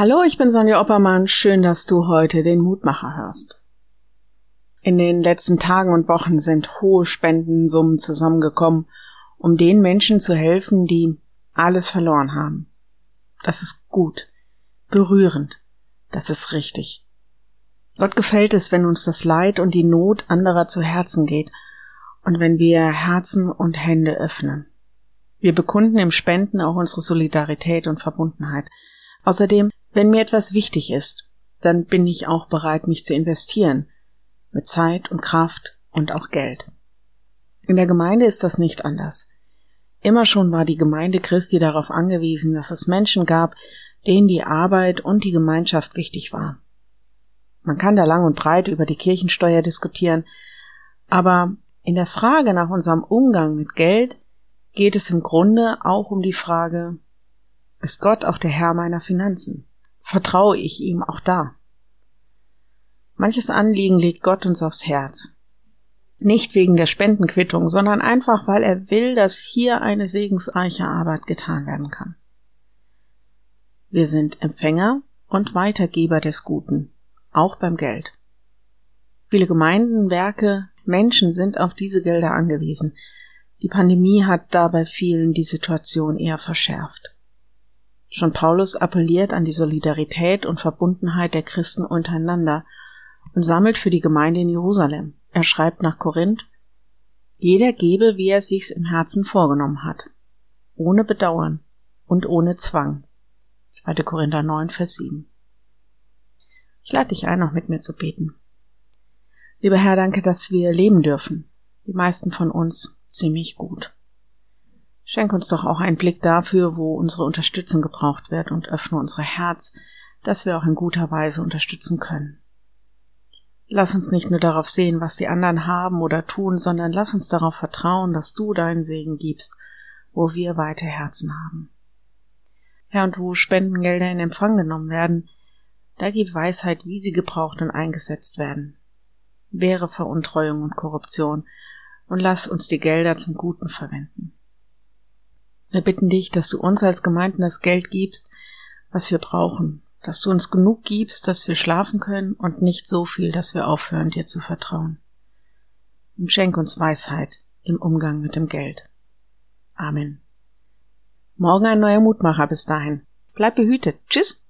Hallo, ich bin Sonja Oppermann. Schön, dass du heute den Mutmacher hörst. In den letzten Tagen und Wochen sind hohe Spendensummen zusammengekommen, um den Menschen zu helfen, die alles verloren haben. Das ist gut, berührend, das ist richtig. Gott gefällt es, wenn uns das Leid und die Not anderer zu Herzen geht und wenn wir Herzen und Hände öffnen. Wir bekunden im Spenden auch unsere Solidarität und Verbundenheit. Außerdem wenn mir etwas wichtig ist, dann bin ich auch bereit, mich zu investieren, mit Zeit und Kraft und auch Geld. In der Gemeinde ist das nicht anders. Immer schon war die Gemeinde Christi darauf angewiesen, dass es Menschen gab, denen die Arbeit und die Gemeinschaft wichtig war. Man kann da lang und breit über die Kirchensteuer diskutieren, aber in der Frage nach unserem Umgang mit Geld geht es im Grunde auch um die Frage, ist Gott auch der Herr meiner Finanzen? Vertraue ich ihm auch da. Manches Anliegen legt Gott uns aufs Herz. Nicht wegen der Spendenquittung, sondern einfach, weil er will, dass hier eine segensreiche Arbeit getan werden kann. Wir sind Empfänger und Weitergeber des Guten, auch beim Geld. Viele Gemeinden, Werke, Menschen sind auf diese Gelder angewiesen. Die Pandemie hat dabei vielen die Situation eher verschärft. Schon Paulus appelliert an die Solidarität und Verbundenheit der Christen untereinander und sammelt für die Gemeinde in Jerusalem. Er schreibt nach Korinth, jeder gebe, wie er sich's im Herzen vorgenommen hat, ohne Bedauern und ohne Zwang. 2. Korinther 9, Vers 7. Ich lade dich ein, noch mit mir zu beten. Lieber Herr, danke, dass wir leben dürfen. Die meisten von uns ziemlich gut. Schenk uns doch auch einen Blick dafür, wo unsere Unterstützung gebraucht wird und öffne unsere Herz, dass wir auch in guter Weise unterstützen können. Lass uns nicht nur darauf sehen, was die anderen haben oder tun, sondern lass uns darauf vertrauen, dass du deinen Segen gibst, wo wir weite Herzen haben. Herr, und wo Spendengelder in Empfang genommen werden, da gib Weisheit, wie sie gebraucht und eingesetzt werden. Wehre Veruntreuung und Korruption und lass uns die Gelder zum Guten verwenden. Wir bitten dich, dass du uns als Gemeinden das Geld gibst, was wir brauchen, dass du uns genug gibst, dass wir schlafen können und nicht so viel, dass wir aufhören, dir zu vertrauen. Und schenk uns Weisheit im Umgang mit dem Geld. Amen. Morgen ein neuer Mutmacher bis dahin. Bleib behütet. Tschüss.